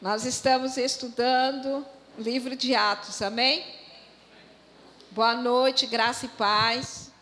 Nós estamos estudando o livro de Atos, amém? Boa noite, graça e paz.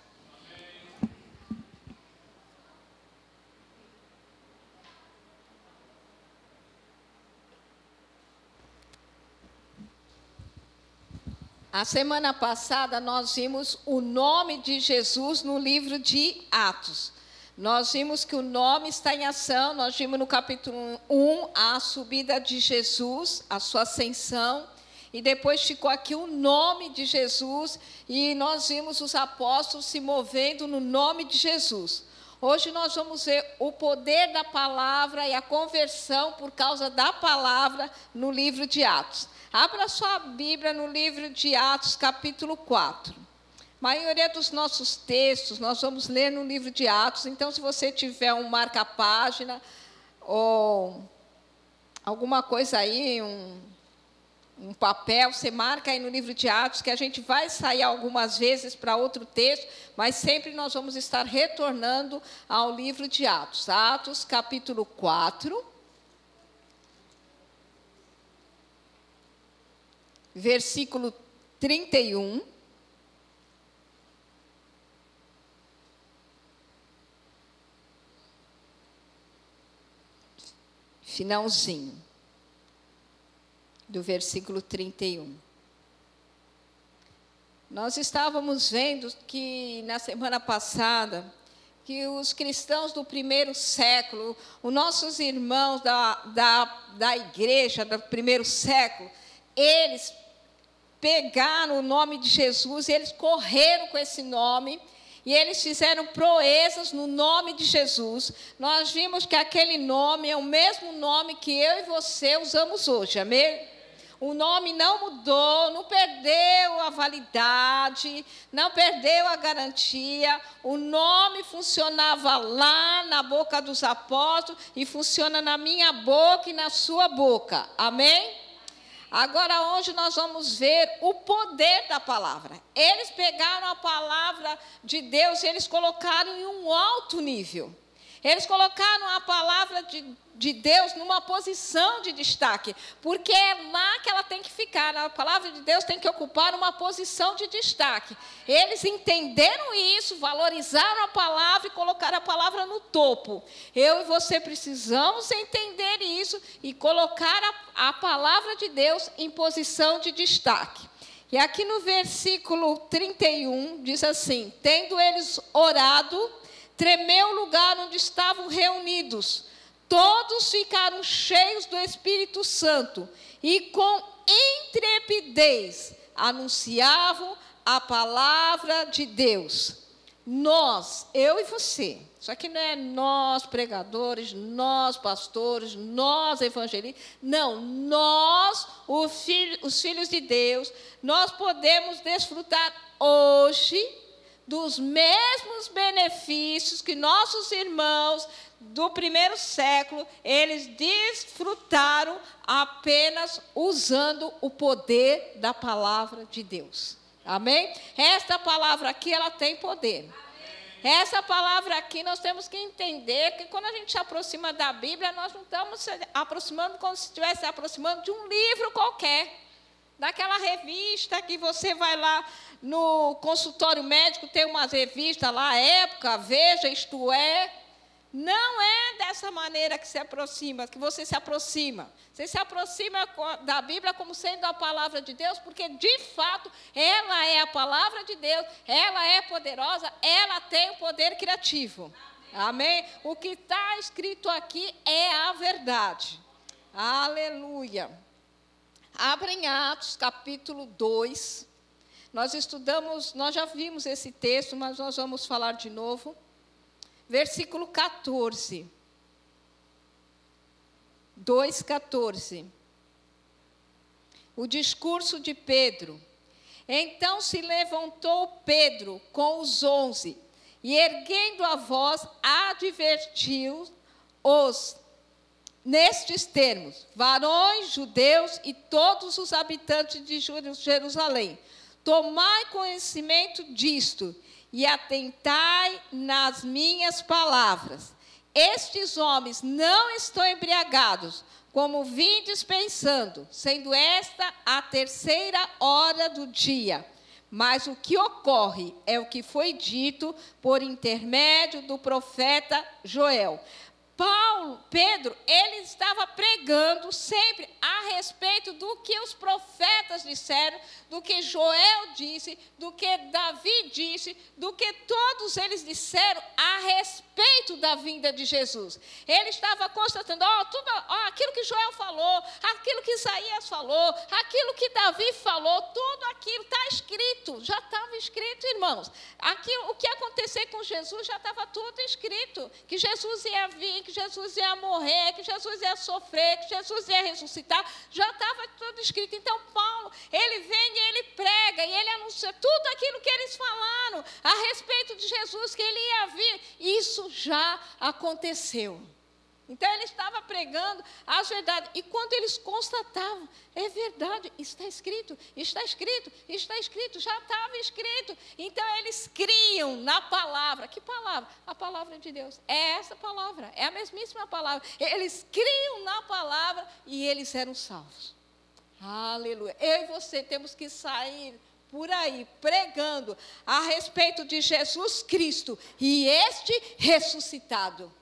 A semana passada nós vimos o nome de Jesus no livro de Atos. Nós vimos que o nome está em ação, nós vimos no capítulo 1 a subida de Jesus, a sua ascensão, e depois ficou aqui o nome de Jesus, e nós vimos os apóstolos se movendo no nome de Jesus. Hoje nós vamos ver o poder da palavra e a conversão por causa da palavra no livro de Atos. Abra sua Bíblia no livro de Atos, capítulo 4. Maioria dos nossos textos nós vamos ler no livro de Atos, então, se você tiver um marca-página ou alguma coisa aí, um, um papel, você marca aí no livro de Atos, que a gente vai sair algumas vezes para outro texto, mas sempre nós vamos estar retornando ao livro de Atos. Atos, capítulo 4. Versículo 31. Finalzinho do versículo 31. Nós estávamos vendo que na semana passada que os cristãos do primeiro século, os nossos irmãos da, da, da igreja do primeiro século, eles pegaram o nome de Jesus e eles correram com esse nome e eles fizeram proezas no nome de Jesus. Nós vimos que aquele nome é o mesmo nome que eu e você usamos hoje, amém? O nome não mudou, não perdeu a validade, não perdeu a garantia. O nome funcionava lá na boca dos apóstolos e funciona na minha boca e na sua boca. Amém? Agora, hoje nós vamos ver o poder da palavra. Eles pegaram a palavra de Deus e eles colocaram em um alto nível. Eles colocaram a palavra de, de Deus numa posição de destaque, porque é lá que ela tem que ficar. A palavra de Deus tem que ocupar uma posição de destaque. Eles entenderam isso, valorizaram a palavra e colocaram a palavra no topo. Eu e você precisamos entender isso e colocar a, a palavra de Deus em posição de destaque. E aqui no versículo 31 diz assim: Tendo eles orado, tremeu o lugar onde estavam reunidos. Todos ficaram cheios do Espírito Santo e com intrepidez anunciavam a palavra de Deus. Nós, eu e você, isso aqui não é nós pregadores, nós pastores, nós evangelistas, não, nós, os filhos de Deus, nós podemos desfrutar hoje dos mesmos benefícios que nossos irmãos do primeiro século, eles desfrutaram apenas usando o poder da palavra de Deus. Amém? Esta palavra aqui, ela tem poder. Essa palavra aqui nós temos que entender que quando a gente se aproxima da Bíblia, nós não estamos se aproximando como se estivesse se aproximando de um livro qualquer, daquela revista que você vai lá no consultório médico tem umas revistas lá, Época, Veja, Isto É. Não é dessa maneira que se aproxima, que você se aproxima. Você se aproxima da Bíblia como sendo a palavra de Deus, porque de fato ela é a palavra de Deus, ela é poderosa, ela tem o poder criativo. Amém? O que está escrito aqui é a verdade. Aleluia. Abra em Atos capítulo 2. Nós estudamos, nós já vimos esse texto, mas nós vamos falar de novo. Versículo 14. 2,14. O discurso de Pedro. Então se levantou Pedro com os onze, e erguendo a voz, advertiu-os nestes termos: varões judeus e todos os habitantes de Jerusalém Tomai conhecimento disto e atentai nas minhas palavras. estes homens não estão embriagados, como vim dispensando, sendo esta a terceira hora do dia. Mas o que ocorre é o que foi dito por intermédio do profeta Joel. Paulo, Pedro, ele estava pregando sempre a respeito do que os profetas disseram, do que Joel disse, do que Davi disse, do que todos eles disseram a respeito da vinda de Jesus. Ele estava constatando, ó, tudo, ó, aquilo que Joel falou, aquilo que Isaías falou, aquilo que Davi falou, tudo aquilo está escrito, já estava escrito, irmãos. Aquilo, o que ia acontecer com Jesus já estava tudo escrito, que Jesus ia vir, que Jesus ia morrer, que Jesus ia sofrer, que Jesus ia ressuscitar, já estava tudo escrito. Então, Paulo, ele vem e ele prega, e ele anuncia tudo aquilo que eles falaram a respeito de Jesus, que ele ia vir. Isso já aconteceu. Então ele estava pregando as verdades. E quando eles constatavam, é verdade, está escrito, está escrito, está escrito, já estava escrito. Então eles criam na palavra. Que palavra? A palavra de Deus. É essa palavra, é a mesmíssima palavra. Eles criam na palavra e eles eram salvos. Aleluia. Eu e você temos que sair por aí pregando a respeito de Jesus Cristo e este ressuscitado.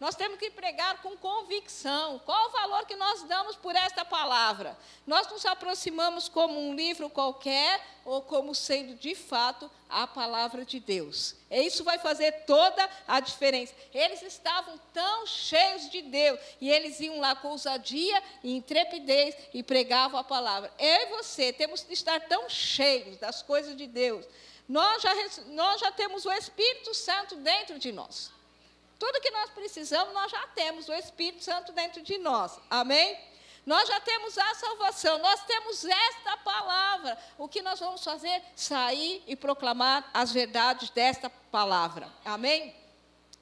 Nós temos que pregar com convicção. Qual o valor que nós damos por esta palavra? Nós nos aproximamos como um livro qualquer ou como sendo de fato a palavra de Deus. E isso vai fazer toda a diferença. Eles estavam tão cheios de Deus e eles iam lá com ousadia e intrepidez e pregavam a palavra. Eu e você temos que estar tão cheios das coisas de Deus. Nós já, nós já temos o Espírito Santo dentro de nós. Tudo que nós precisamos, nós já temos o Espírito Santo dentro de nós. Amém? Nós já temos a salvação, nós temos esta palavra. O que nós vamos fazer? Sair e proclamar as verdades desta palavra. Amém?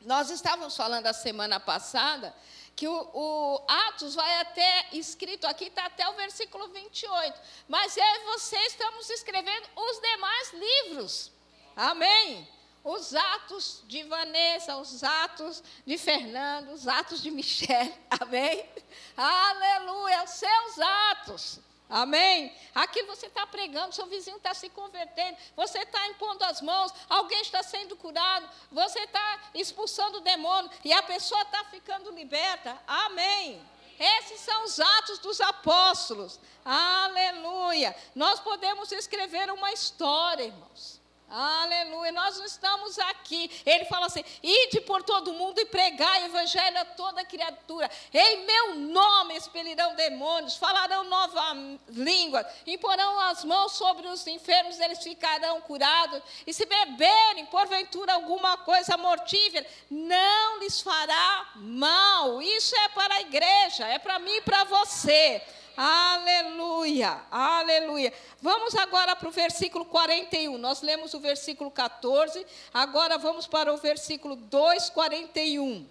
Nós estávamos falando a semana passada que o, o, Atos vai até, escrito aqui, está até o versículo 28. Mas eu e você estamos escrevendo os demais livros. Amém? Os atos de Vanessa, os atos de Fernando, os atos de Michelle, amém? Aleluia, os seus atos, amém? Aqui você está pregando, seu vizinho está se convertendo, você está impondo as mãos, alguém está sendo curado, você está expulsando o demônio e a pessoa está ficando liberta, amém? Esses são os atos dos apóstolos. Aleluia. Nós podemos escrever uma história, irmãos. Aleluia, nós não estamos aqui. Ele fala assim: ide por todo mundo e pregai o evangelho a toda criatura. Em meu nome expelirão demônios, falarão nova língua, imporão as mãos sobre os enfermos, eles ficarão curados. E se beberem, porventura, alguma coisa mortífera, não lhes fará mal. Isso é para a igreja, é para mim e para você. Aleluia, aleluia. Vamos agora para o versículo 41. Nós lemos o versículo 14, agora vamos para o versículo 2, 41.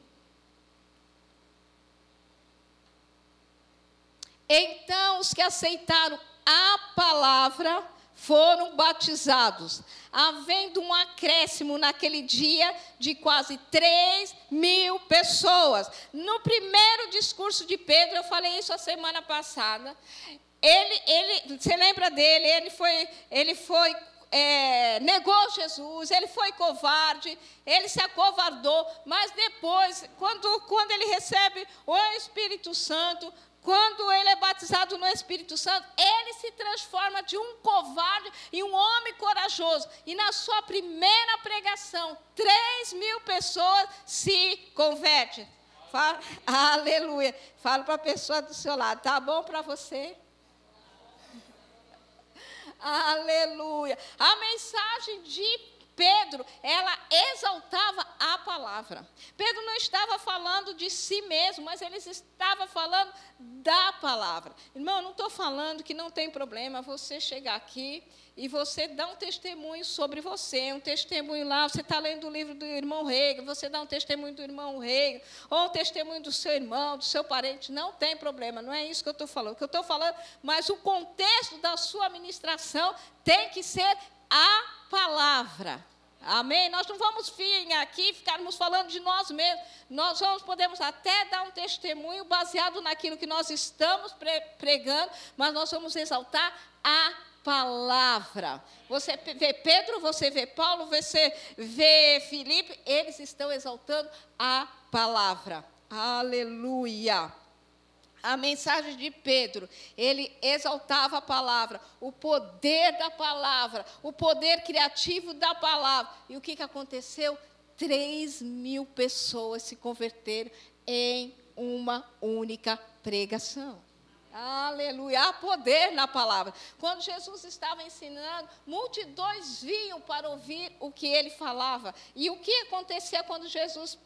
Então os que aceitaram a palavra foram batizados, havendo um acréscimo naquele dia de quase 3 mil pessoas. No primeiro discurso de Pedro, eu falei isso a semana passada. Ele, ele, você lembra dele? Ele foi, ele foi é, negou Jesus, ele foi covarde, ele se acovardou, mas depois, quando, quando ele recebe o Espírito Santo, quando ele é batizado no Espírito Santo, ele se transforma de um covarde em um homem corajoso. E na sua primeira pregação, 3 mil pessoas se convertem. Fala, aleluia. Fala para a pessoa do seu lado, tá bom para você? aleluia. A mensagem de Pedro, ela exaltava a palavra. Pedro não estava falando de si mesmo, mas ele estava falando da palavra. Irmão, não estou falando que não tem problema você chegar aqui e você dá um testemunho sobre você, um testemunho lá, você está lendo o livro do irmão Rei, você dá um testemunho do irmão Rei, ou um testemunho do seu irmão, do seu parente, não tem problema, não é isso que eu estou falando. O que eu estou falando, mas o contexto da sua ministração tem que ser a palavra. Amém? Nós não vamos vir aqui ficarmos falando de nós mesmos. Nós vamos, podemos até dar um testemunho baseado naquilo que nós estamos pregando, mas nós vamos exaltar a palavra. Você vê Pedro, você vê Paulo, você vê Filipe, eles estão exaltando a palavra. Aleluia. A mensagem de Pedro, ele exaltava a palavra, o poder da palavra, o poder criativo da palavra. E o que, que aconteceu? Três mil pessoas se converteram em uma única pregação. Aleluia, há poder na palavra. Quando Jesus estava ensinando, multidões vinham para ouvir o que ele falava. E o que acontecia quando Jesus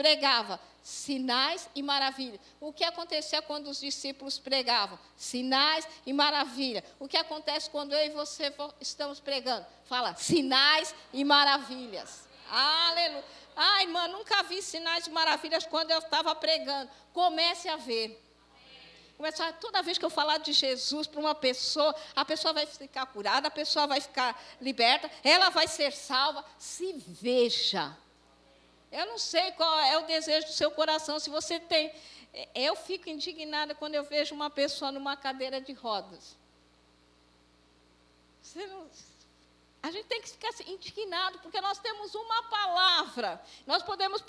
pregava? Sinais e maravilhas. O que acontecia quando os discípulos pregavam? Sinais e maravilhas. O que acontece quando eu e você estamos pregando? Fala, sinais e maravilhas. Aleluia. Ai, irmã, nunca vi sinais e maravilhas quando eu estava pregando. Comece a ver. Toda vez que eu falar de Jesus para uma pessoa, a pessoa vai ficar curada, a pessoa vai ficar liberta, ela vai ser salva. Se veja. Eu não sei qual é o desejo do seu coração, se você tem. Eu fico indignada quando eu vejo uma pessoa numa cadeira de rodas. Não, a gente tem que ficar indignado, porque nós temos uma palavra. Nós podemos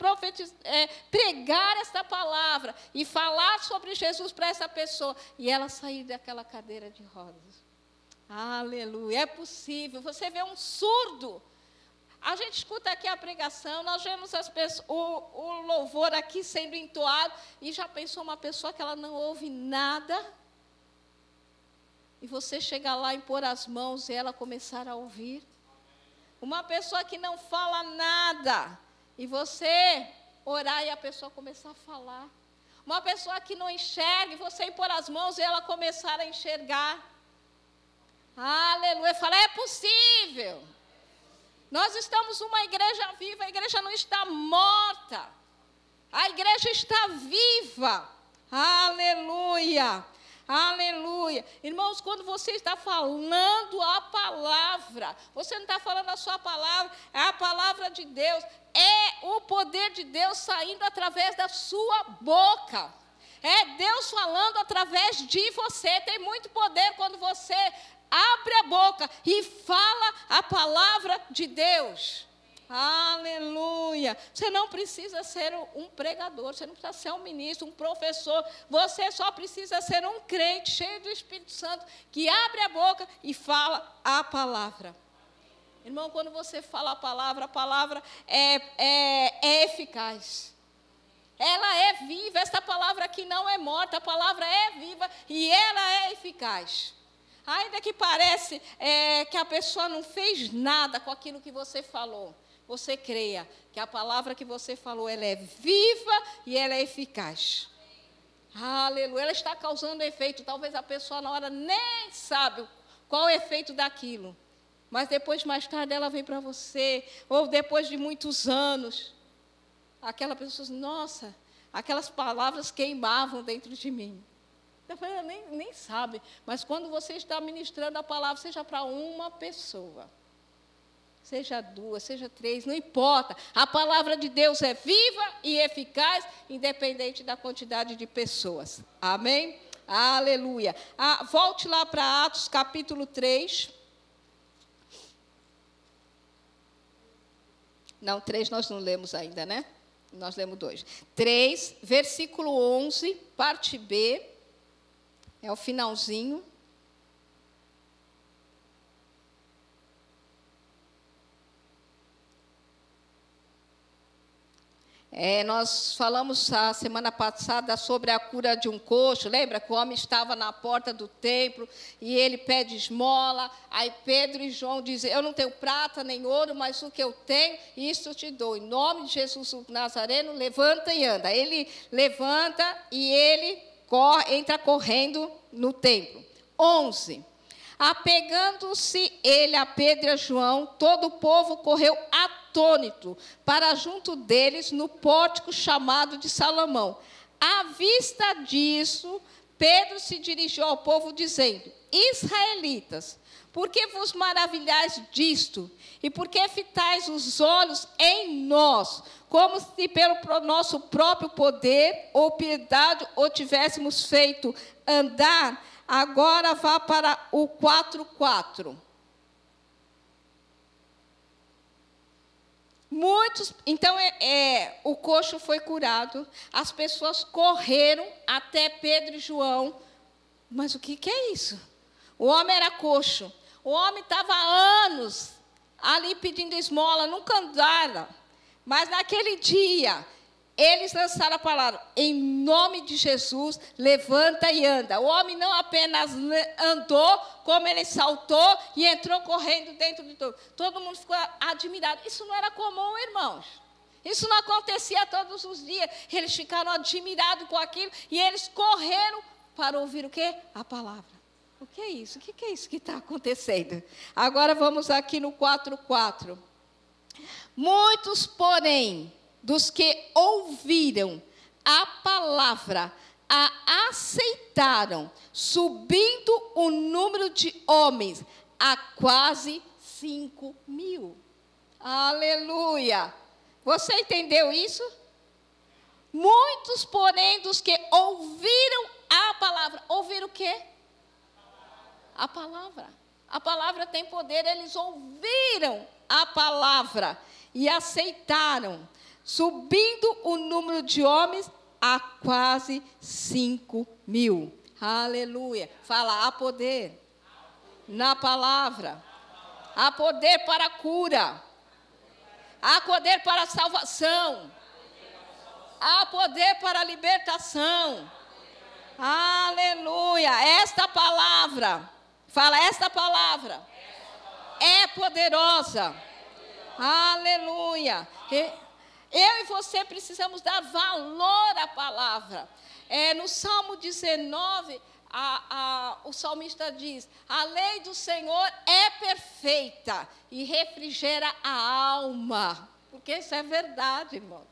é, pregar esta palavra e falar sobre Jesus para essa pessoa e ela sair daquela cadeira de rodas. Aleluia, é possível. Você vê um surdo. A gente escuta aqui a pregação, nós vemos pessoas, o, o louvor aqui sendo entoado, e já pensou uma pessoa que ela não ouve nada? e você chegar lá pôr as mãos e ela começar a ouvir. Uma pessoa que não fala nada e você orar e a pessoa começar a falar. Uma pessoa que não enxerga e você impor as mãos e ela começar a enxergar. Aleluia. Fala, é possível. Nós estamos uma igreja viva, a igreja não está morta. A igreja está viva. Aleluia. Aleluia. Irmãos, quando você está falando a palavra, você não está falando a sua palavra, é a palavra de Deus, é o poder de Deus saindo através da sua boca. É Deus falando através de você. Tem muito poder quando você abre a boca e fala a palavra de Deus. Aleluia. Você não precisa ser um pregador, você não precisa ser um ministro, um professor. Você só precisa ser um crente cheio do Espírito Santo que abre a boca e fala a palavra. Irmão, quando você fala a palavra, a palavra é, é, é eficaz. Ela é viva, esta palavra aqui não é morta, a palavra é viva e ela é eficaz. Ainda que parece é, que a pessoa não fez nada com aquilo que você falou você creia que a palavra que você falou ela é viva e ela é eficaz. Aleluia. Ela está causando efeito. Talvez a pessoa na hora nem sabe qual é o efeito daquilo. Mas depois, mais tarde, ela vem para você. Ou depois de muitos anos. Aquela pessoa diz, nossa, aquelas palavras queimavam dentro de mim. Ela nem, nem sabe. Mas quando você está ministrando a palavra, seja para uma pessoa seja duas, seja três, não importa. A palavra de Deus é viva e eficaz, independente da quantidade de pessoas. Amém? Aleluia. Ah, volte lá para Atos capítulo 3. Não, 3 nós não lemos ainda, né? Nós lemos 2. 3, versículo 11, parte B. É o finalzinho. É, nós falamos a semana passada sobre a cura de um coxo. Lembra que o homem estava na porta do templo e ele pede esmola. Aí Pedro e João dizem: Eu não tenho prata nem ouro, mas o que eu tenho, isso te dou. Em nome de Jesus o Nazareno, levanta e anda. Ele levanta e ele corre, entra correndo no templo. 11. Apegando-se ele a Pedro e a João, todo o povo correu atônito para junto deles no pórtico chamado de Salomão. À vista disso, Pedro se dirigiu ao povo dizendo: Israelitas, por que vos maravilhais disto? E por que fitais os olhos em nós, como se pelo nosso próprio poder ou piedade o tivéssemos feito andar? Agora vá para o 4:4. Muitos, então é, é, o coxo foi curado, as pessoas correram até Pedro e João. Mas o que, que é isso? O homem era coxo, o homem estava anos ali pedindo esmola, nunca andara. Mas naquele dia, eles lançaram a palavra, em nome de Jesus, levanta e anda. O homem não apenas andou, como ele saltou e entrou correndo dentro de todo. Todo mundo ficou admirado. Isso não era comum, irmãos. Isso não acontecia todos os dias. Eles ficaram admirados com aquilo e eles correram para ouvir o quê? A palavra. O que é isso? O que é isso que está acontecendo? Agora vamos aqui no 4.4. Muitos, porém, dos que ouviram a palavra, a aceitaram, subindo o número de homens a quase 5 mil. Aleluia! Você entendeu isso? Muitos, porém, dos que ouviram a palavra, ouviram o quê? A palavra. A palavra tem poder, eles ouviram a palavra e aceitaram subindo o número de homens a quase 5 mil. Aleluia. Fala, há poder na palavra. Há poder para a cura. Há poder para a salvação. Há poder para a libertação. Aleluia. Esta palavra, fala, esta palavra é poderosa. Aleluia. Eu e você precisamos dar valor à palavra. É, no Salmo 19, a, a, o salmista diz: A lei do Senhor é perfeita e refrigera a alma. Porque isso é verdade, irmão.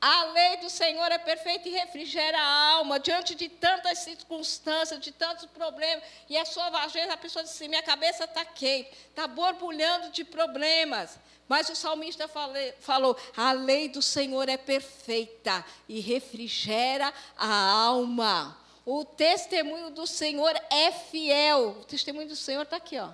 A lei do Senhor é perfeita e refrigera a alma diante de tantas circunstâncias, de tantos problemas. E a sua vezes a pessoa diz assim: minha cabeça está quente, está borbulhando de problemas. Mas o salmista falou: a lei do Senhor é perfeita e refrigera a alma. O testemunho do Senhor é fiel. O testemunho do Senhor está aqui, ó.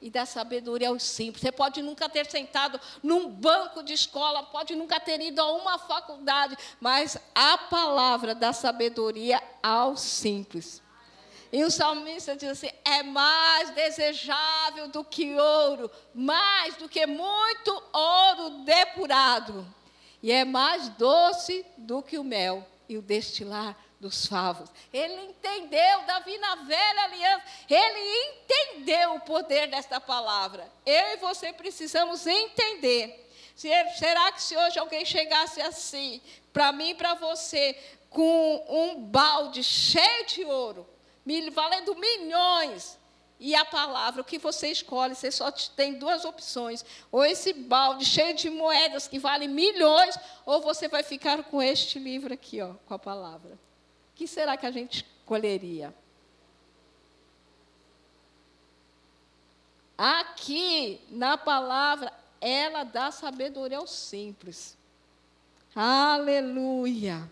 E dá sabedoria aos simples. Você pode nunca ter sentado num banco de escola, pode nunca ter ido a uma faculdade, mas a palavra dá sabedoria aos simples. E o salmista diz assim: é mais desejável do que ouro, mais do que muito ouro depurado, e é mais doce do que o mel e o destilar dos favos. Ele entendeu, Davi na velha aliança, ele entendeu o poder desta palavra. Eu e você precisamos entender. Será que se hoje alguém chegasse assim, para mim e para você, com um balde cheio de ouro, valendo milhões. E a palavra, o que você escolhe, você só tem duas opções. Ou esse balde cheio de moedas que vale milhões, ou você vai ficar com este livro aqui, ó, com a palavra. Que será que a gente escolheria? Aqui, na palavra, ela dá sabedoria ao simples. Aleluia.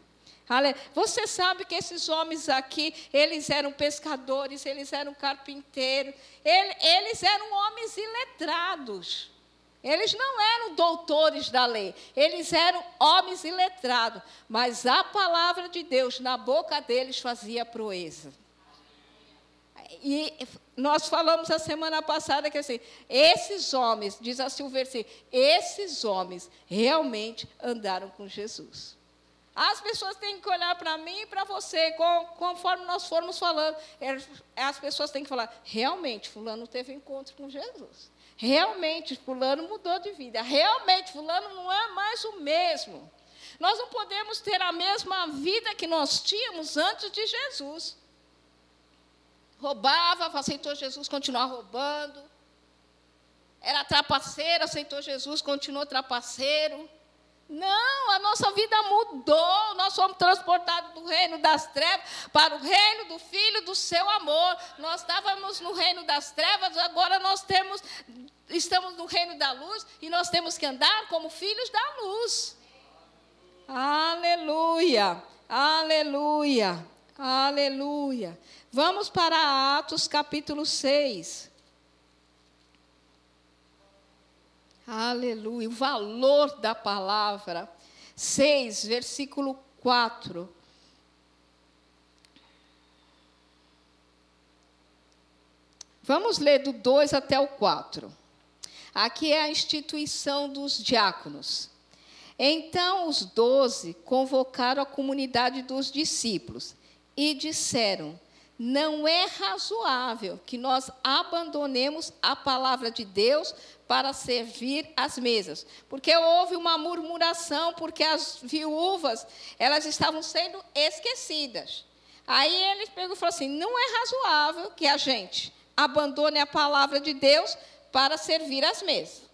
Você sabe que esses homens aqui, eles eram pescadores, eles eram carpinteiros, eles eram homens iletrados. Eles não eram doutores da lei, eles eram homens iletrados, mas a palavra de Deus na boca deles fazia proeza. E nós falamos a semana passada que assim, esses homens, diz assim o versículo, esses homens realmente andaram com Jesus. As pessoas têm que olhar para mim e para você, conforme nós formos falando. As pessoas têm que falar: realmente, Fulano teve encontro com Jesus. Realmente, Fulano mudou de vida. Realmente, Fulano não é mais o mesmo. Nós não podemos ter a mesma vida que nós tínhamos antes de Jesus. Roubava, aceitou Jesus, continuava roubando. Era trapaceiro, aceitou Jesus, continuou trapaceiro Não, a nossa vida mudou. Nós fomos transportados do reino das trevas para o reino do Filho do seu amor. Nós estávamos no reino das trevas, agora nós temos, estamos no reino da luz e nós temos que andar como filhos da luz. Aleluia, aleluia, aleluia. Vamos para Atos capítulo 6. Aleluia. O valor da palavra. 6, versículo 4. Vamos ler do 2 até o 4. Aqui é a instituição dos diáconos. Então os doze convocaram a comunidade dos discípulos e disseram: Não é razoável que nós abandonemos a palavra de Deus para servir as mesas. Porque houve uma murmuração, porque as viúvas, elas estavam sendo esquecidas. Aí ele pegou e falou assim: não é razoável que a gente abandone a palavra de Deus para servir as mesas.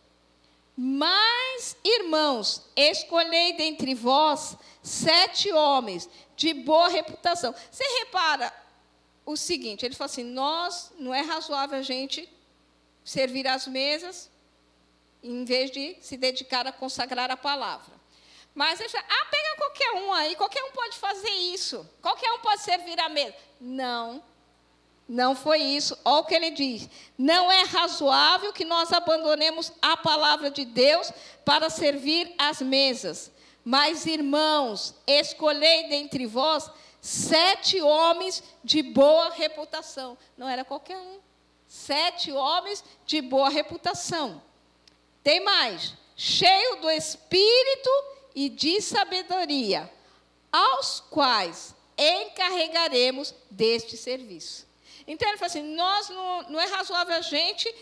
Mas, irmãos, escolhei dentre vós sete homens de boa reputação. Você repara o seguinte: ele falou assim: nós, não é razoável a gente servir as mesas em vez de se dedicar a consagrar a palavra. Mas ele ah, pega qualquer um aí, qualquer um pode fazer isso, qualquer um pode servir a mesa. Não, não foi isso. Olha o que ele diz: não é razoável que nós abandonemos a palavra de Deus para servir as mesas. Mas, irmãos, escolhei dentre vós sete homens de boa reputação. Não era qualquer um. Sete homens de boa reputação. Tem mais, cheio do espírito e de sabedoria, aos quais encarregaremos deste serviço. Então ele fala assim: nós não, não é razoável a gente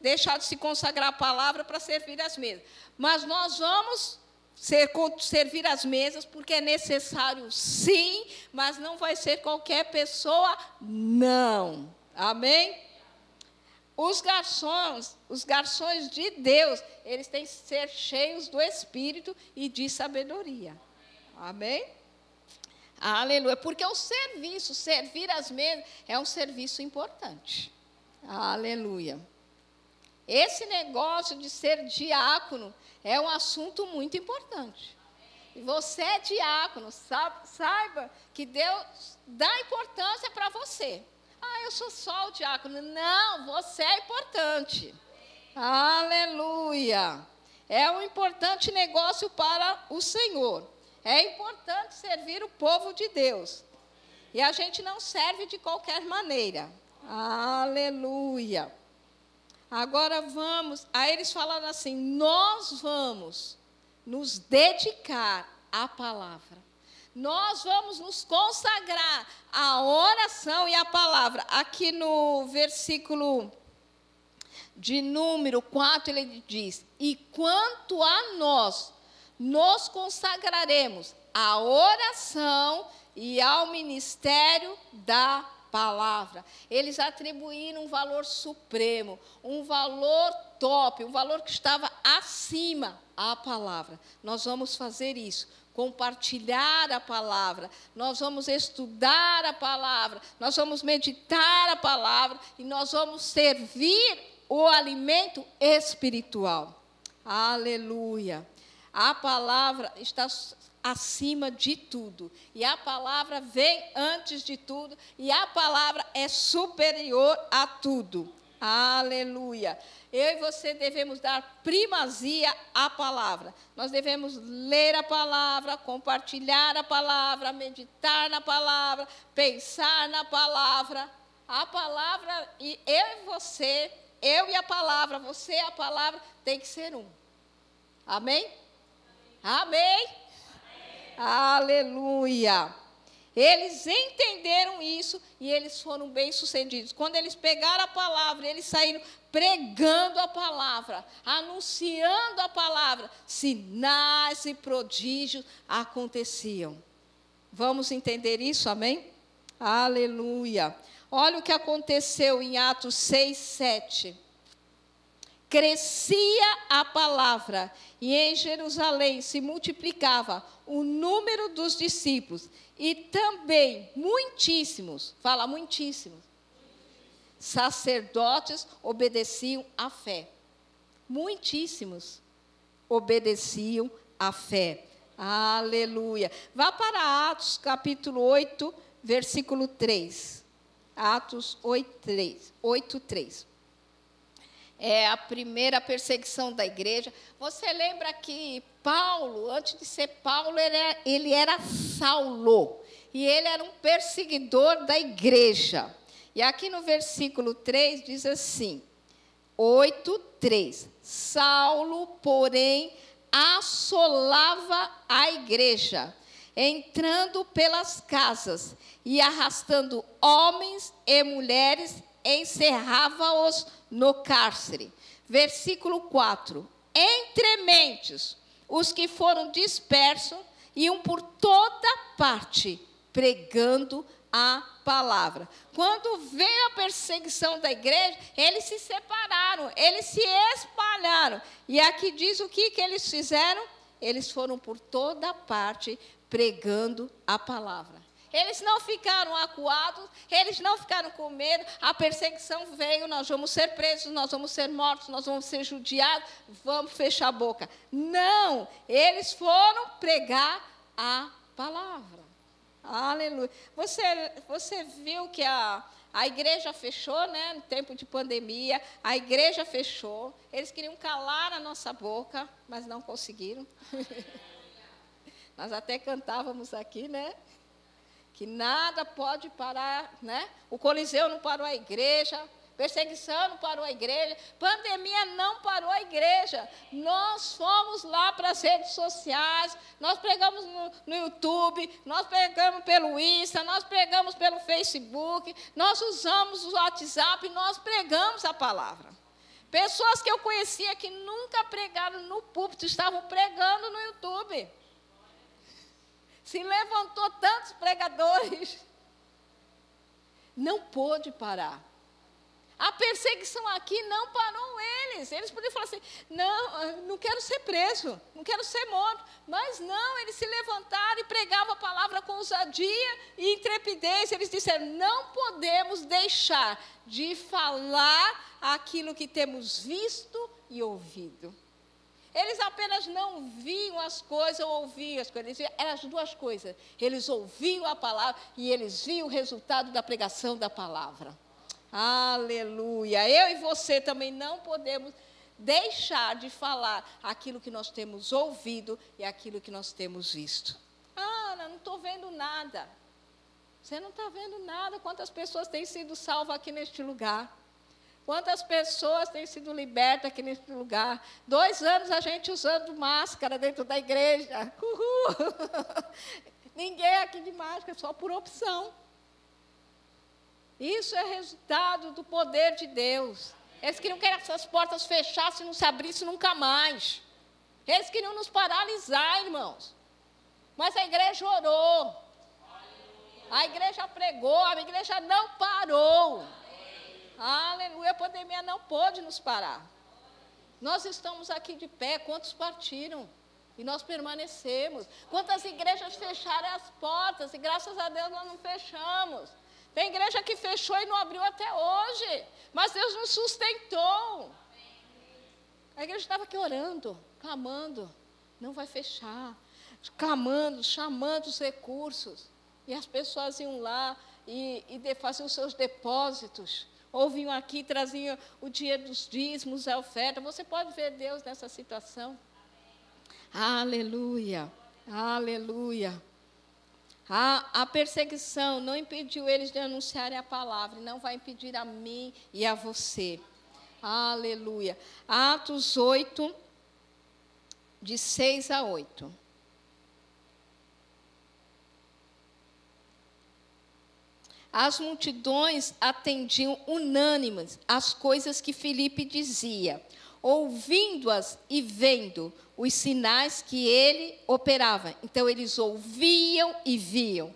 deixar de se consagrar a palavra para servir as mesas, mas nós vamos ser, servir as mesas porque é necessário, sim, mas não vai ser qualquer pessoa, não. Amém? Os garçons, os garçons de Deus, eles têm que ser cheios do Espírito e de sabedoria. Amém? Aleluia. Porque o serviço, servir as mesas, é um serviço importante. Aleluia. Esse negócio de ser diácono é um assunto muito importante. E você é diácono, saiba que Deus dá importância para você. Ah, eu sou só o diácono. Não, você é importante. Aleluia. É um importante negócio para o Senhor. É importante servir o povo de Deus. E a gente não serve de qualquer maneira. Aleluia. Agora vamos. Aí eles falaram assim: nós vamos nos dedicar à palavra nós vamos nos consagrar à oração e à palavra. Aqui no versículo de número 4, ele diz: E quanto a nós, nos consagraremos à oração e ao ministério da palavra. Eles atribuíram um valor supremo, um valor top, um valor que estava acima à palavra. Nós vamos fazer isso compartilhar a palavra, nós vamos estudar a palavra, nós vamos meditar a palavra e nós vamos servir o alimento espiritual. Aleluia. A palavra está acima de tudo. E a palavra vem antes de tudo. E a palavra é superior a tudo. Aleluia. Eu e você devemos dar primazia à palavra. Nós devemos ler a palavra, compartilhar a palavra, meditar na palavra, pensar na palavra. A palavra, e eu e você, eu e a palavra, você e a palavra, tem que ser um. Amém? Amém? Amém. Aleluia. Eles entenderam isso e eles foram bem-sucedidos. Quando eles pegaram a palavra, eles saíram pregando a palavra, anunciando a palavra, sinais e prodígios aconteciam. Vamos entender isso, amém? Aleluia. Olha o que aconteceu em Atos 6, 7. crescia a palavra e em Jerusalém se multiplicava o número dos discípulos e também muitíssimos, fala muitíssimos, sacerdotes obedeciam à fé. Muitíssimos obedeciam à fé. Aleluia. Vá para Atos capítulo 8, versículo 3. Atos 8, 3. 8, 3 é a primeira perseguição da igreja. Você lembra que Paulo, antes de ser Paulo, ele era, ele era Saulo. E ele era um perseguidor da igreja. E aqui no versículo 3 diz assim: 8, 3. Saulo, porém, assolava a igreja, entrando pelas casas e arrastando homens e mulheres, encerrava-os no cárcere. Versículo 4: Entre mentes, os que foram dispersos iam por toda parte pregando a palavra. Quando veio a perseguição da igreja, eles se separaram, eles se espalharam. E aqui diz o que, que eles fizeram? Eles foram por toda parte pregando a palavra. Eles não ficaram acuados, eles não ficaram com medo. A perseguição veio, nós vamos ser presos, nós vamos ser mortos, nós vamos ser judiados, vamos fechar a boca. Não, eles foram pregar a palavra. Aleluia. Você, você viu que a, a igreja fechou, né? No tempo de pandemia, a igreja fechou. Eles queriam calar a nossa boca, mas não conseguiram. Nós até cantávamos aqui, né? Que nada pode parar, né? O Coliseu não parou a igreja, perseguição não parou a igreja, pandemia não parou a igreja. Nós fomos lá para as redes sociais, nós pregamos no, no, YouTube, nós pregamos pelo Insta, nós pregamos pelo Facebook, nós usamos o WhatsApp, nós pregamos a palavra. Pessoas que eu conhecia que nunca pregaram no púlpito estavam pregando no YouTube. Se levantou tantos pregadores. Não pôde parar. A perseguição aqui não parou eles. Eles podiam falar assim: não, não quero ser preso, não quero ser morto. Mas não, eles se levantaram e pregavam a palavra com ousadia e intrepidez. Eles disseram: não podemos deixar de falar aquilo que temos visto e ouvido. Eles apenas não viam as coisas ou ouviam as coisas. Eram as duas coisas. Eles ouviam a palavra e eles viam o resultado da pregação da palavra. Aleluia. Eu e você também não podemos deixar de falar aquilo que nós temos ouvido e aquilo que nós temos visto. Ah, não estou vendo nada. Você não está vendo nada. Quantas pessoas têm sido salvas aqui neste lugar? Quantas pessoas têm sido libertas aqui nesse lugar? Dois anos a gente usando máscara dentro da igreja. Uhul. Ninguém aqui de máscara, só por opção. Isso é resultado do poder de Deus. Eles queriam que essas portas fechassem e não se abrissem nunca mais. Eles queriam nos paralisar, irmãos. Mas a igreja orou. A igreja pregou, a igreja não parou. Aleluia, a pandemia não pode nos parar. Nós estamos aqui de pé, quantos partiram? E nós permanecemos. Quantas igrejas fecharam as portas e graças a Deus nós não fechamos. Tem igreja que fechou e não abriu até hoje, mas Deus nos sustentou. A igreja estava aqui orando, clamando, não vai fechar, clamando, chamando os recursos. E as pessoas iam lá e, e faziam seus depósitos ou vinham aqui traziam o dia dos dízimos, a oferta. Você pode ver Deus nessa situação. Aleluia, aleluia. A, a, perseguição não impediu eles de anunciarem a palavra, não vai impedir a mim e a você. Aleluia. Atos 8, de 6 a 8. As multidões atendiam unânimes às coisas que Filipe dizia, ouvindo-as e vendo os sinais que ele operava. Então eles ouviam e viam.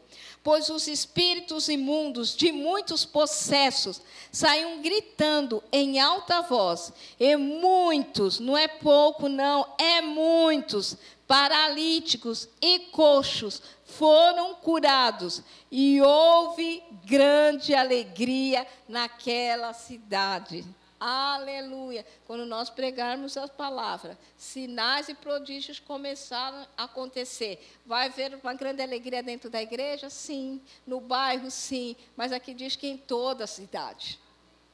pois os espíritos imundos de muitos possessos saíam gritando em alta voz, e muitos, não é pouco, não, é muitos, paralíticos e coxos foram curados, e houve grande alegria naquela cidade. Aleluia. Quando nós pregarmos a palavra, sinais e prodígios começaram a acontecer. Vai haver uma grande alegria dentro da igreja? Sim. No bairro? Sim. Mas aqui diz que em toda a cidade.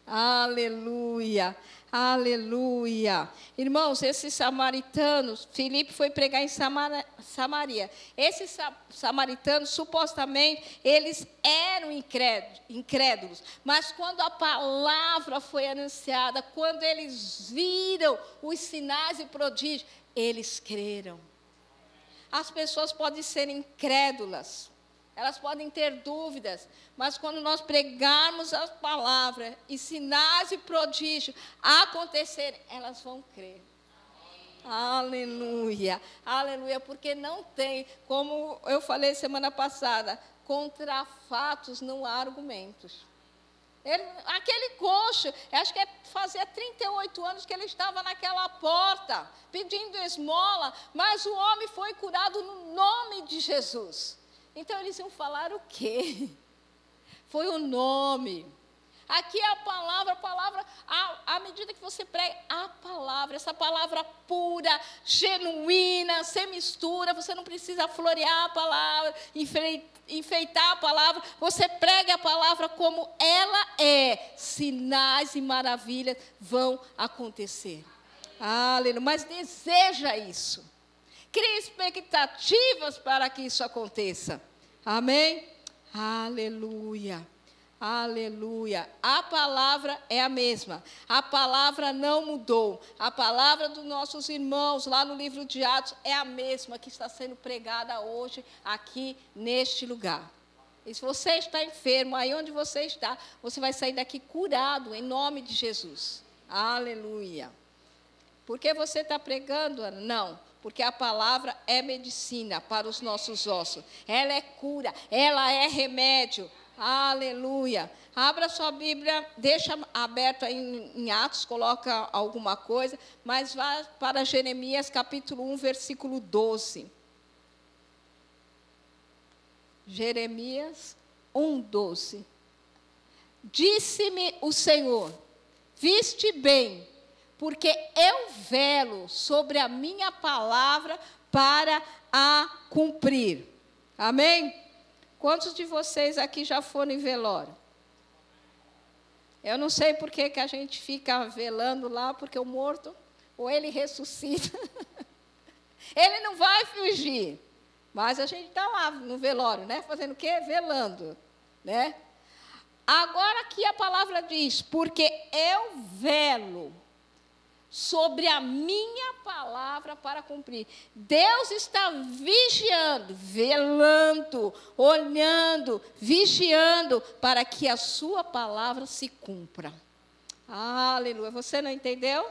Aleluia, aleluia. Irmãos, esses samaritanos, Filipe foi pregar em Samaria. Esses samaritanos, supostamente, eles eram incrédulos. Mas quando a palavra foi anunciada, quando eles viram os sinais e prodígios, eles creram. As pessoas podem ser incrédulas elas podem ter dúvidas, mas quando nós pregarmos as palavras e sinais e prodígios acontecerem, elas vão crer. Aleluia, aleluia, porque não tem, como eu falei semana passada, contra fatos não há argumentos. Ele, aquele coxo, acho que é, fazia 38 anos que ele estava naquela porta, pedindo esmola, mas o homem foi curado no nome de Jesus. Então eles iam falar o quê? Foi o nome. Aqui é a palavra, a palavra, à medida que você prega, a palavra, essa palavra pura, genuína, sem mistura, você não precisa florear a palavra, enfeitar a palavra, você prega a palavra como ela é. Sinais e maravilhas vão acontecer. Aleluia. Mas deseja isso. Crie expectativas para que isso aconteça. Amém? Aleluia. Aleluia. A palavra é a mesma. A palavra não mudou. A palavra dos nossos irmãos lá no livro de Atos é a mesma que está sendo pregada hoje aqui neste lugar. E se você está enfermo, aí onde você está, você vai sair daqui curado em nome de Jesus. Aleluia. Por que você está pregando? Não porque a palavra é medicina para os nossos ossos. Ela é cura, ela é remédio. Aleluia. Abra sua Bíblia, deixa aberta em, em Atos, coloca alguma coisa, mas vá para Jeremias capítulo 1, versículo 12. Jeremias 1, 12. Disse-me o Senhor: Viste bem, porque eu velo sobre a minha palavra para a cumprir. Amém? Quantos de vocês aqui já foram em velório? Eu não sei por que, que a gente fica velando lá, porque o morto, ou ele ressuscita. ele não vai fugir. Mas a gente está lá no velório, né? Fazendo o quê? Velando, né? Agora aqui a palavra diz, porque eu velo sobre a minha palavra para cumprir. Deus está vigiando, velando, olhando, vigiando para que a sua palavra se cumpra. Aleluia. Você não entendeu?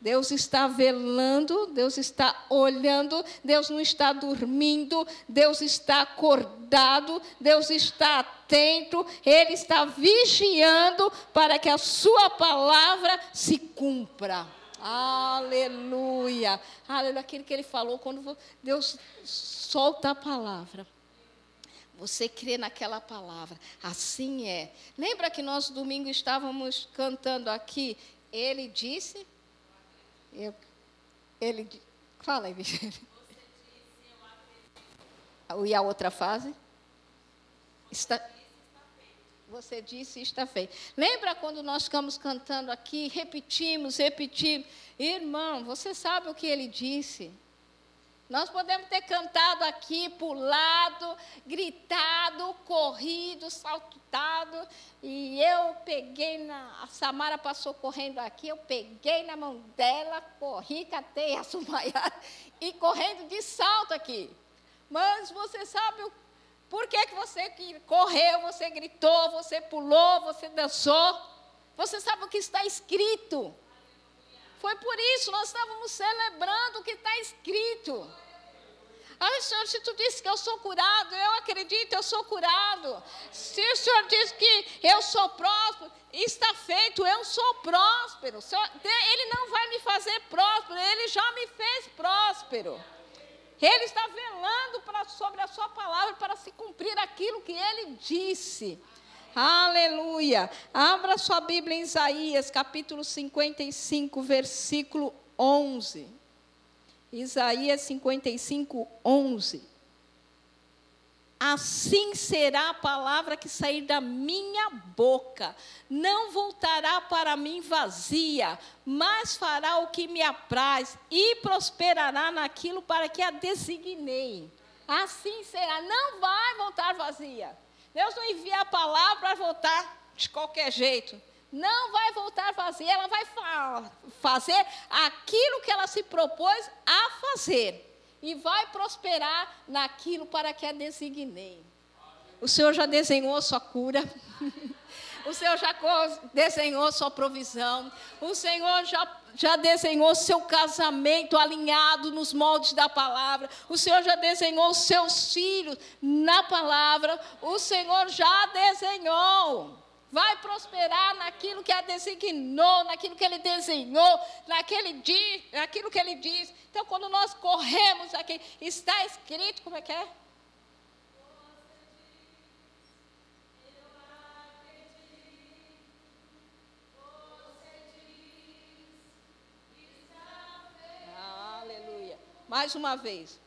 Deus está velando, Deus está olhando, Deus não está dormindo, Deus está acordado, Deus está atento, Ele está vigiando para que a Sua palavra se cumpra. Aleluia. Aleluia. Aquilo que ele falou quando Deus solta a palavra. Você crê naquela palavra. Assim é. Lembra que nós domingo estávamos cantando aqui? Ele disse. Eu, ele Fala aí, Vicente. E a outra fase? Está, você disse está feito. Lembra quando nós ficamos cantando aqui, repetimos, repetimos. Irmão, você sabe o que ele disse? Nós podemos ter cantado aqui, pulado, gritado, corrido, saltado. E eu peguei na. A Samara passou correndo aqui, eu peguei na mão dela, corri, catei a sumaiada e correndo de salto aqui. Mas você sabe o por que, que você correu, você gritou, você pulou, você dançou? Você sabe o que está escrito. Foi por isso nós estávamos celebrando o que está escrito. Ah, Senhor, se tu disse que eu sou curado, eu acredito, eu sou curado. Se o Senhor diz que eu sou próspero, está feito, eu sou próspero. Ele não vai me fazer próspero, ele já me fez próspero. Ele está velando sobre a sua palavra para se cumprir aquilo que ele disse. Aleluia. Abra sua Bíblia em Isaías, capítulo 55, versículo 11. Isaías 55, 11. Assim será a palavra que sair da minha boca, não voltará para mim vazia, mas fará o que me apraz e prosperará naquilo para que a designei. Assim será, não vai voltar vazia. Deus não envia a palavra para voltar de qualquer jeito. Não vai voltar vazia, ela vai fa fazer aquilo que ela se propôs a fazer e vai prosperar naquilo para que a designei. O Senhor já desenhou sua cura. O Senhor já desenhou sua provisão. O Senhor já, já desenhou seu casamento alinhado nos moldes da palavra. O Senhor já desenhou seus filhos na palavra. O Senhor já desenhou vai prosperar naquilo que a designou, naquilo que ele desenhou, naquele dia, naquilo que ele diz. Então, quando nós corremos aqui, está escrito, como é que é? Aleluia. Mais uma vez.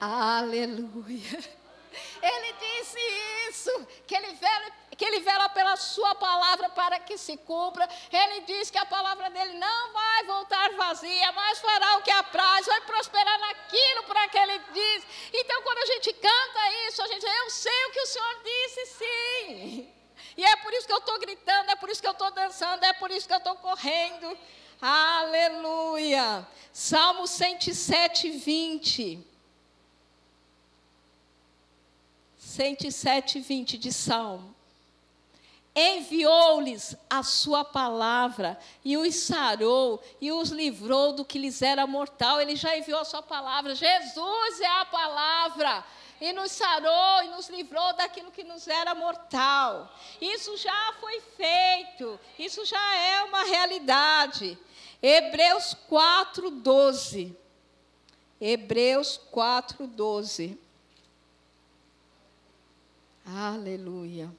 Aleluia. Ele disse isso, que ele, vela, que ele vela pela sua palavra para que se cumpra. Ele diz que a palavra dele não vai voltar vazia, mas fará o que apraz, vai prosperar naquilo para que ele diz. Então, quando a gente canta isso, a gente diz, eu sei o que o Senhor disse, sim. E é por isso que eu estou gritando, é por isso que eu estou dançando, é por isso que eu estou correndo. Aleluia. Salmo 107, 20. 107, 20 de Salmo. Enviou-lhes a sua palavra e os sarou e os livrou do que lhes era mortal. Ele já enviou a sua palavra. Jesus é a palavra e nos sarou e nos livrou daquilo que nos era mortal. Isso já foi feito, isso já é uma realidade. Hebreus 4:12. Hebreus 4:12. Aleluia.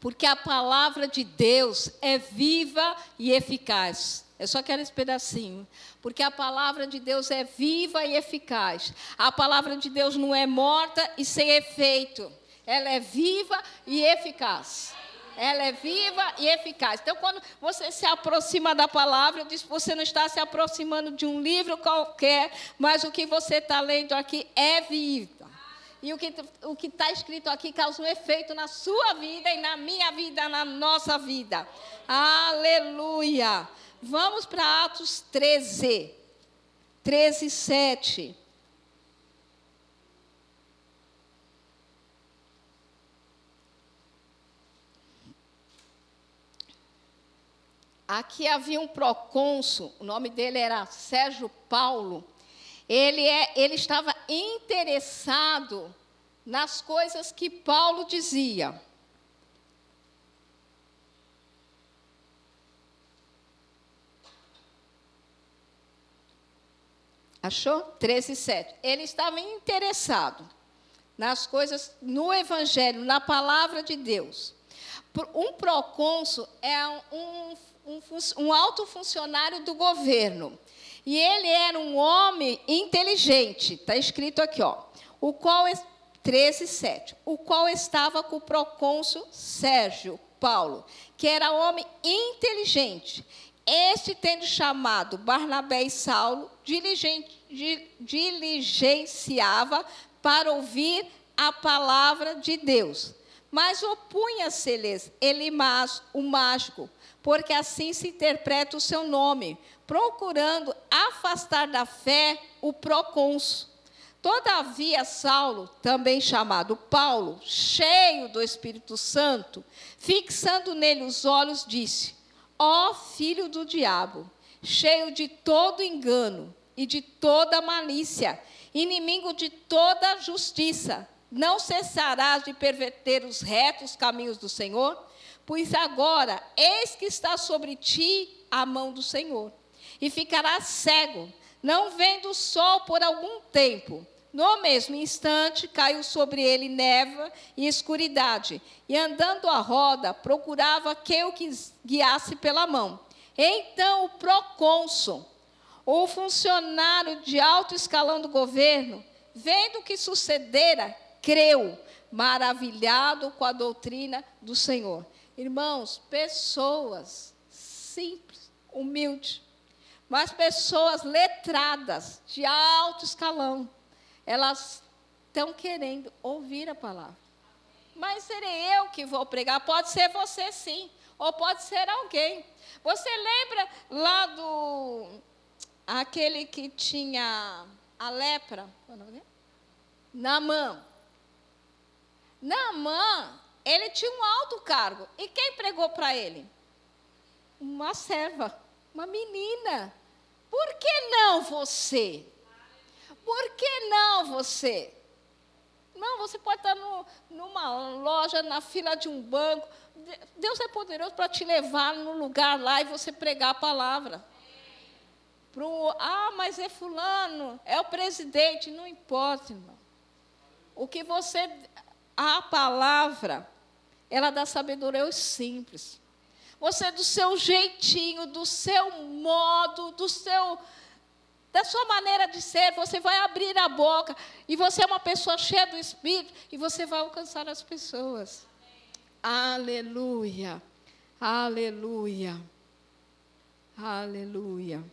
Porque a palavra de Deus é viva e eficaz. Eu só quero esse pedacinho. Porque a palavra de Deus é viva e eficaz. A palavra de Deus não é morta e sem efeito. Ela é viva e eficaz. Ela é viva e eficaz. Então, quando você se aproxima da palavra, eu disse, você não está se aproximando de um livro qualquer, mas o que você está lendo aqui é vivo. E o que o está escrito aqui causa um efeito na sua vida e na minha vida, na nossa vida. Aleluia. Vamos para Atos 13. 13, 7. Aqui havia um procônsul, o nome dele era Sérgio Paulo ele, é, ele estava interessado nas coisas que Paulo dizia. Achou? 13, 7. Ele estava interessado nas coisas, no Evangelho, na palavra de Deus. Um procônsul é um, um, um alto funcionário do governo. E ele era um homem inteligente, está escrito aqui, ó, o qual 13, 7, o qual estava com o procônsul Sérgio Paulo, que era homem inteligente. Este tendo chamado Barnabé e Saulo, diligenciava para ouvir a palavra de Deus. Mas opunha-se-lhes Elimas, o mágico, porque assim se interpreta o seu nome, procurando afastar da fé o procônsul. Todavia, Saulo, também chamado Paulo, cheio do Espírito Santo, fixando nele os olhos, disse: Ó filho do diabo, cheio de todo engano e de toda malícia, inimigo de toda justiça, não cessarás de perverter os retos caminhos do Senhor? Pois agora, eis que está sobre ti a mão do Senhor, e ficarás cego, não vendo o sol por algum tempo. No mesmo instante, caiu sobre ele névoa e escuridade, e andando à roda, procurava quem o guiasse pela mão. Então o procônsul, o funcionário de alto escalão do governo, vendo o que sucedera, creu, maravilhado com a doutrina do Senhor. Irmãos, pessoas simples, humildes, mas pessoas letradas, de alto escalão, elas estão querendo ouvir a palavra. Mas serei eu que vou pregar, pode ser você sim, ou pode ser alguém. Você lembra lá do aquele que tinha a lepra? É Namã. Namã, ele tinha um alto cargo. E quem pregou para ele? Uma serva, uma menina. Por que não você? Por que não você? Não, você pode estar no, numa loja, na fila de um banco. Deus é poderoso para te levar no lugar lá e você pregar a palavra. Pro, ah, mas é fulano, é o presidente, não importa, irmão. O que você, a palavra, ela dá sabedoria aos simples. Você do seu jeitinho, do seu modo, do seu da sua maneira de ser, você vai abrir a boca e você é uma pessoa cheia do Espírito e você vai alcançar as pessoas. Aleluia, aleluia, aleluia.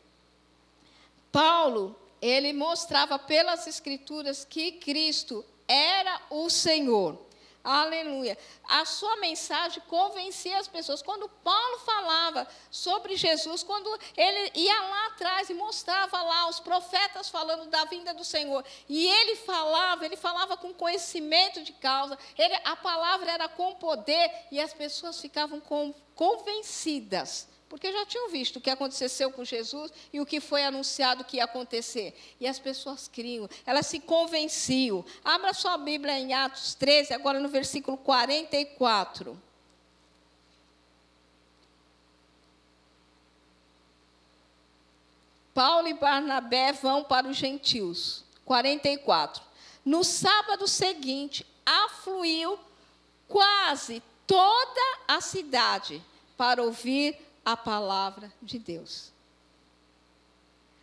Paulo, ele mostrava pelas Escrituras que Cristo era o Senhor. Aleluia. A sua mensagem convencia as pessoas. Quando Paulo falava sobre Jesus, quando ele ia lá atrás e mostrava lá os profetas falando da vinda do Senhor, e ele falava, ele falava com conhecimento de causa, ele, a palavra era com poder e as pessoas ficavam com, convencidas porque já tinham visto o que aconteceu com Jesus e o que foi anunciado que ia acontecer. E as pessoas criam, elas se convenciam. Abra sua Bíblia em Atos 13, agora no versículo 44. Paulo e Barnabé vão para os gentios. 44. No sábado seguinte, afluiu quase toda a cidade para ouvir a palavra de Deus.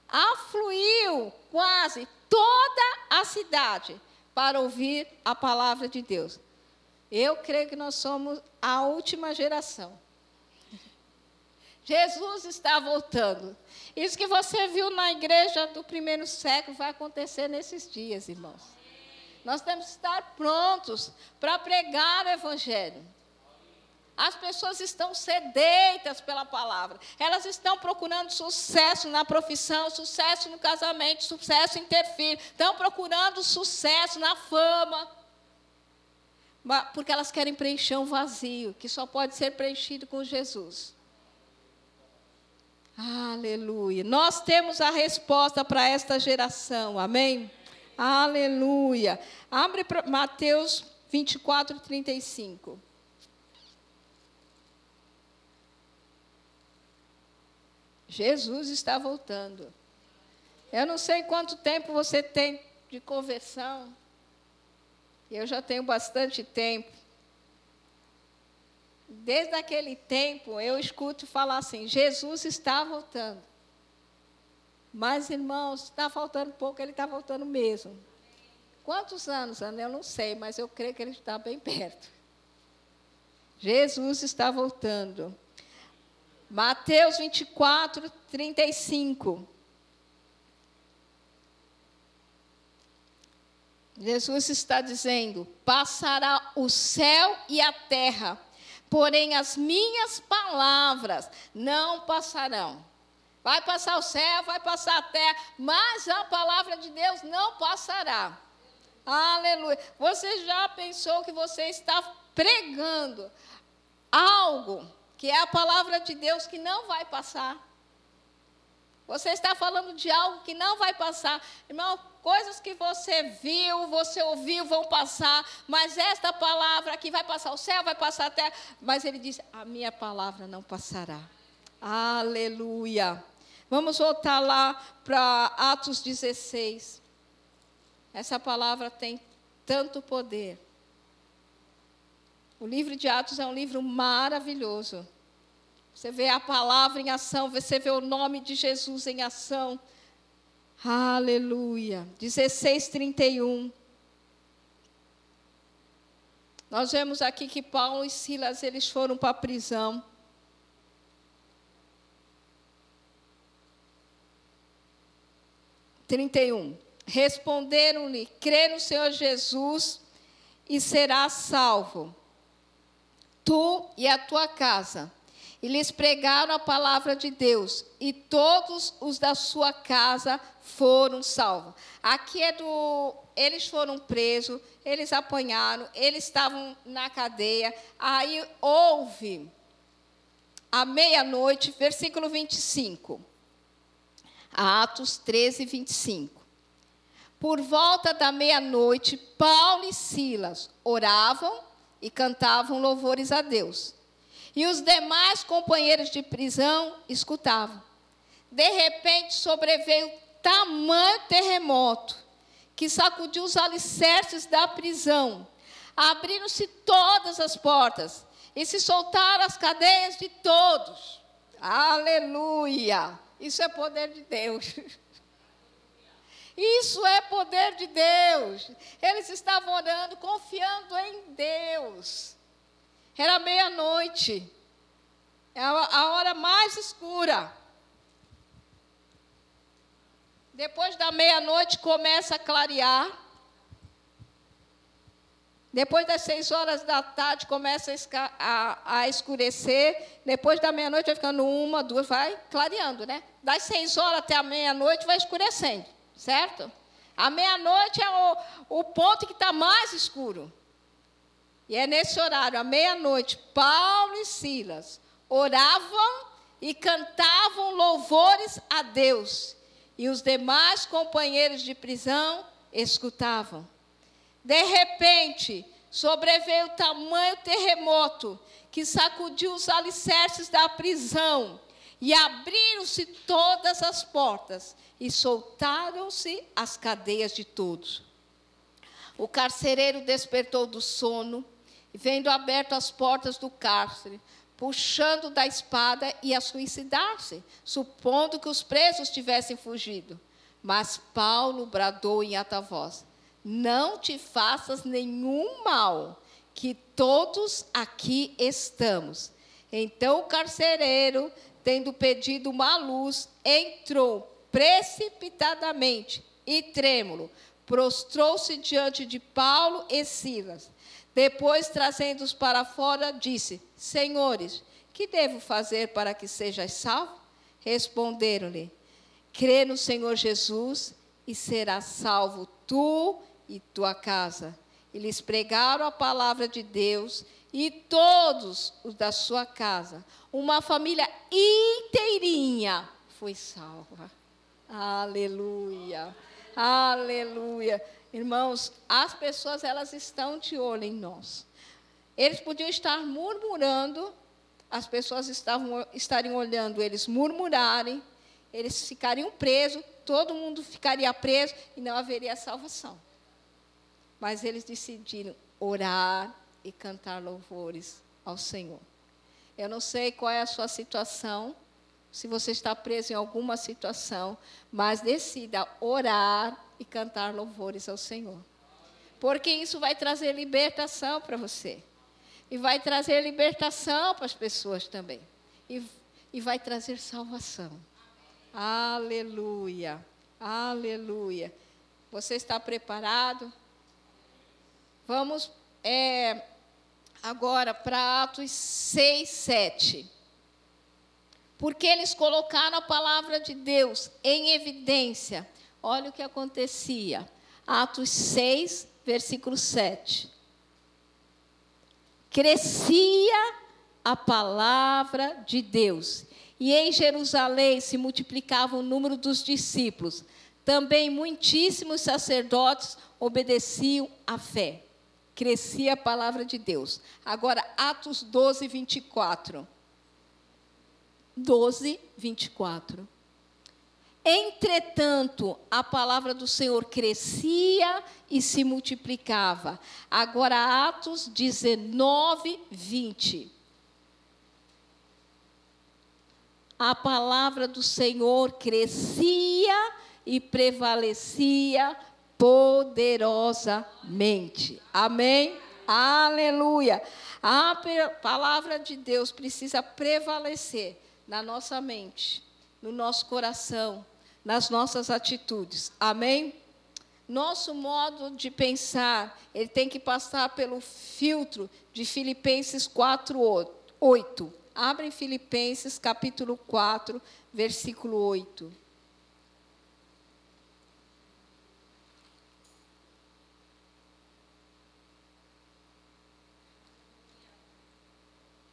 Afluiu quase toda a cidade para ouvir a palavra de Deus. Eu creio que nós somos a última geração. Jesus está voltando. Isso que você viu na igreja do primeiro século vai acontecer nesses dias, irmãos. Nós temos que estar prontos para pregar o Evangelho. As pessoas estão sedeitas pela palavra. Elas estão procurando sucesso na profissão, sucesso no casamento, sucesso em ter filho. Estão procurando sucesso na fama. Porque elas querem preencher um vazio que só pode ser preenchido com Jesus. Aleluia. Nós temos a resposta para esta geração. Amém? Aleluia. Abre Mateus 24, 35. Jesus está voltando. Eu não sei quanto tempo você tem de conversão. Eu já tenho bastante tempo. Desde aquele tempo eu escuto falar assim: Jesus está voltando. Mas, irmãos, está faltando pouco, ele está voltando mesmo. Quantos anos, Ana? Eu não sei, mas eu creio que ele está bem perto. Jesus está voltando. Mateus 24, 35. Jesus está dizendo: passará o céu e a terra, porém as minhas palavras não passarão. Vai passar o céu, vai passar a terra, mas a palavra de Deus não passará. Aleluia. Você já pensou que você está pregando algo que é a palavra de Deus que não vai passar? Você está falando de algo que não vai passar. Irmão, coisas que você viu, você ouviu, vão passar, mas esta palavra aqui vai passar o céu, vai passar a terra. Mas ele diz: a minha palavra não passará. Aleluia. Vamos voltar lá para Atos 16. Essa palavra tem tanto poder. O livro de Atos é um livro maravilhoso. Você vê a palavra em ação, você vê o nome de Jesus em ação. Aleluia. 16, 31. Nós vemos aqui que Paulo e Silas eles foram para a prisão. 31. Responderam-lhe: crê no Senhor Jesus e serás salvo, tu e a tua casa. E lhes pregaram a palavra de Deus, e todos os da sua casa foram salvos. Aqui é do. Eles foram presos, eles apanharam, eles estavam na cadeia. Aí houve, à meia-noite, versículo 25. Atos 13, 25. Por volta da meia-noite, Paulo e Silas oravam e cantavam louvores a Deus. E os demais companheiros de prisão escutavam. De repente sobreveio tamanho terremoto que sacudiu os alicerces da prisão. Abriram-se todas as portas e se soltaram as cadeias de todos. Aleluia! Isso é poder de Deus. Isso é poder de Deus. Eles estavam orando, confiando em Deus. Era meia-noite. É a hora mais escura. Depois da meia-noite começa a clarear. Depois das seis horas da tarde começa a, a, a escurecer. Depois da meia-noite vai ficando uma, duas, vai clareando, né? Das seis horas até a meia-noite vai escurecendo, certo? A meia-noite é o, o ponto que está mais escuro. E é nesse horário, à meia-noite, Paulo e Silas oravam e cantavam louvores a Deus. E os demais companheiros de prisão escutavam. De repente, sobreveio tamanho terremoto que sacudiu os alicerces da prisão, e abriram-se todas as portas, e soltaram-se as cadeias de todos. O carcereiro despertou do sono, vendo aberto as portas do cárcere, puxando da espada, ia suicidar-se, supondo que os presos tivessem fugido. Mas Paulo bradou em alta voz: não te faças nenhum mal, que todos aqui estamos. Então o carcereiro, tendo pedido uma luz, entrou precipitadamente e trêmulo, prostrou-se diante de Paulo e Silas. Depois, trazendo-os para fora, disse: Senhores, que devo fazer para que sejais salvos? Responderam-lhe: Crê no Senhor Jesus e serás salvo tu e tua casa. E lhes pregaram a palavra de Deus e todos os da sua casa. Uma família inteirinha foi salva. Aleluia. Aleluia. Irmãos, as pessoas elas estão de olho em nós. Eles podiam estar murmurando, as pessoas estavam estariam olhando eles murmurarem, eles ficariam presos, todo mundo ficaria preso e não haveria salvação mas eles decidiram orar e cantar louvores ao Senhor. Eu não sei qual é a sua situação, se você está preso em alguma situação, mas decida orar e cantar louvores ao Senhor. Porque isso vai trazer libertação para você. E vai trazer libertação para as pessoas também. E, e vai trazer salvação. Aleluia. Aleluia. Você está preparado? Vamos é, agora para Atos 6, 7. porque eles colocaram a palavra de Deus em evidência. Olha o que acontecia. Atos 6, versículo 7. Crescia a palavra de Deus, e em Jerusalém se multiplicava o número dos discípulos. Também muitíssimos sacerdotes obedeciam à fé. Crescia a palavra de Deus. Agora, Atos 12, 24. 12, 24. Entretanto, a palavra do Senhor crescia e se multiplicava. Agora, Atos 19, 20. A palavra do Senhor crescia e prevalecia poderosamente. Amém? Aleluia. A palavra de Deus precisa prevalecer na nossa mente, no nosso coração, nas nossas atitudes. Amém? Nosso modo de pensar, ele tem que passar pelo filtro de Filipenses 4, 8. Abre Filipenses capítulo 4, versículo 8.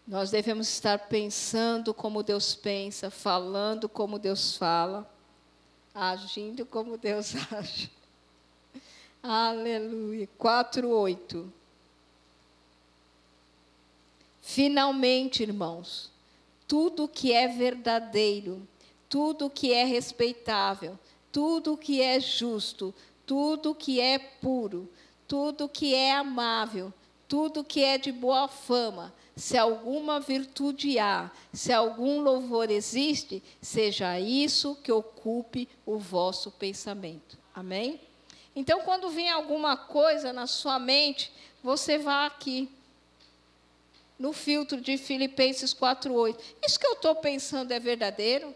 Nós devemos estar pensando como Deus pensa, falando como Deus fala, agindo como Deus age. Aleluia. 4:8. Finalmente, irmãos, tudo que é verdadeiro, tudo que é respeitável, tudo que é justo, tudo que é puro, tudo que é amável, tudo que é de boa fama, se alguma virtude há, se algum louvor existe, seja isso que ocupe o vosso pensamento. Amém? Então, quando vem alguma coisa na sua mente, você vá aqui, no filtro de Filipenses 4,8. Isso que eu estou pensando é verdadeiro?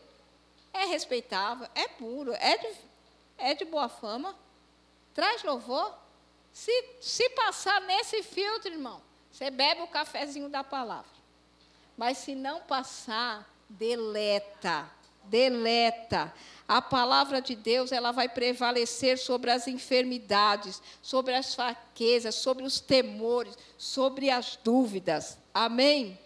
É respeitável? É puro? É de, é de boa fama? Traz louvor? Se, se passar nesse filtro, irmão, você bebe o cafezinho da palavra. Mas se não passar, deleta. Deleta. A palavra de Deus, ela vai prevalecer sobre as enfermidades, sobre as fraquezas, sobre os temores, sobre as dúvidas. Amém?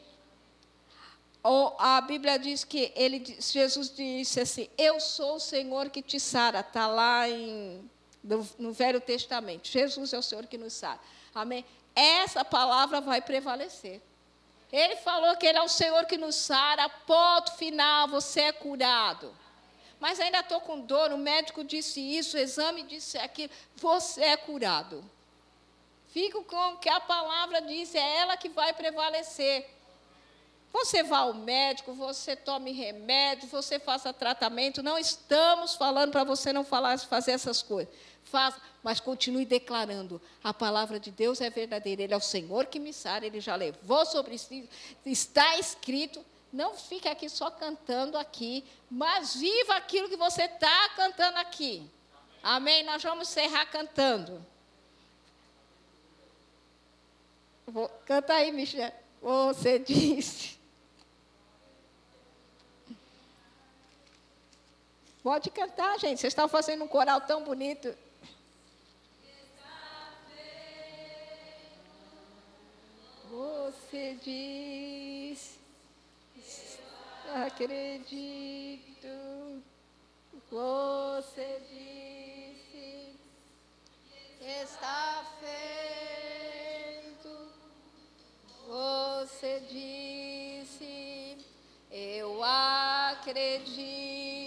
a Bíblia diz que ele, Jesus disse assim: Eu sou o Senhor que te sara. Está lá em, no, no Velho Testamento. Jesus é o Senhor que nos sara. Amém? Essa palavra vai prevalecer. Ele falou que Ele é o Senhor que nos sara, ponto final, você é curado. Mas ainda estou com dor, o médico disse isso, o exame disse aquilo, você é curado. Fico com o que a palavra diz, é ela que vai prevalecer. Você vá ao médico, você tome remédio, você faça tratamento. Não estamos falando para você não falar, fazer essas coisas faça, mas continue declarando: a palavra de Deus é verdadeira, Ele é o Senhor que me sara, Ele já levou sobre si, está escrito. Não fique aqui só cantando aqui, mas viva aquilo que você está cantando aqui. Amém? Nós vamos encerrar cantando. Vou, canta aí, Michel. Você disse. Pode cantar, gente. Vocês estão fazendo um coral tão bonito. Você diz, acredito. Você disse, está feito. Você disse, eu acredito.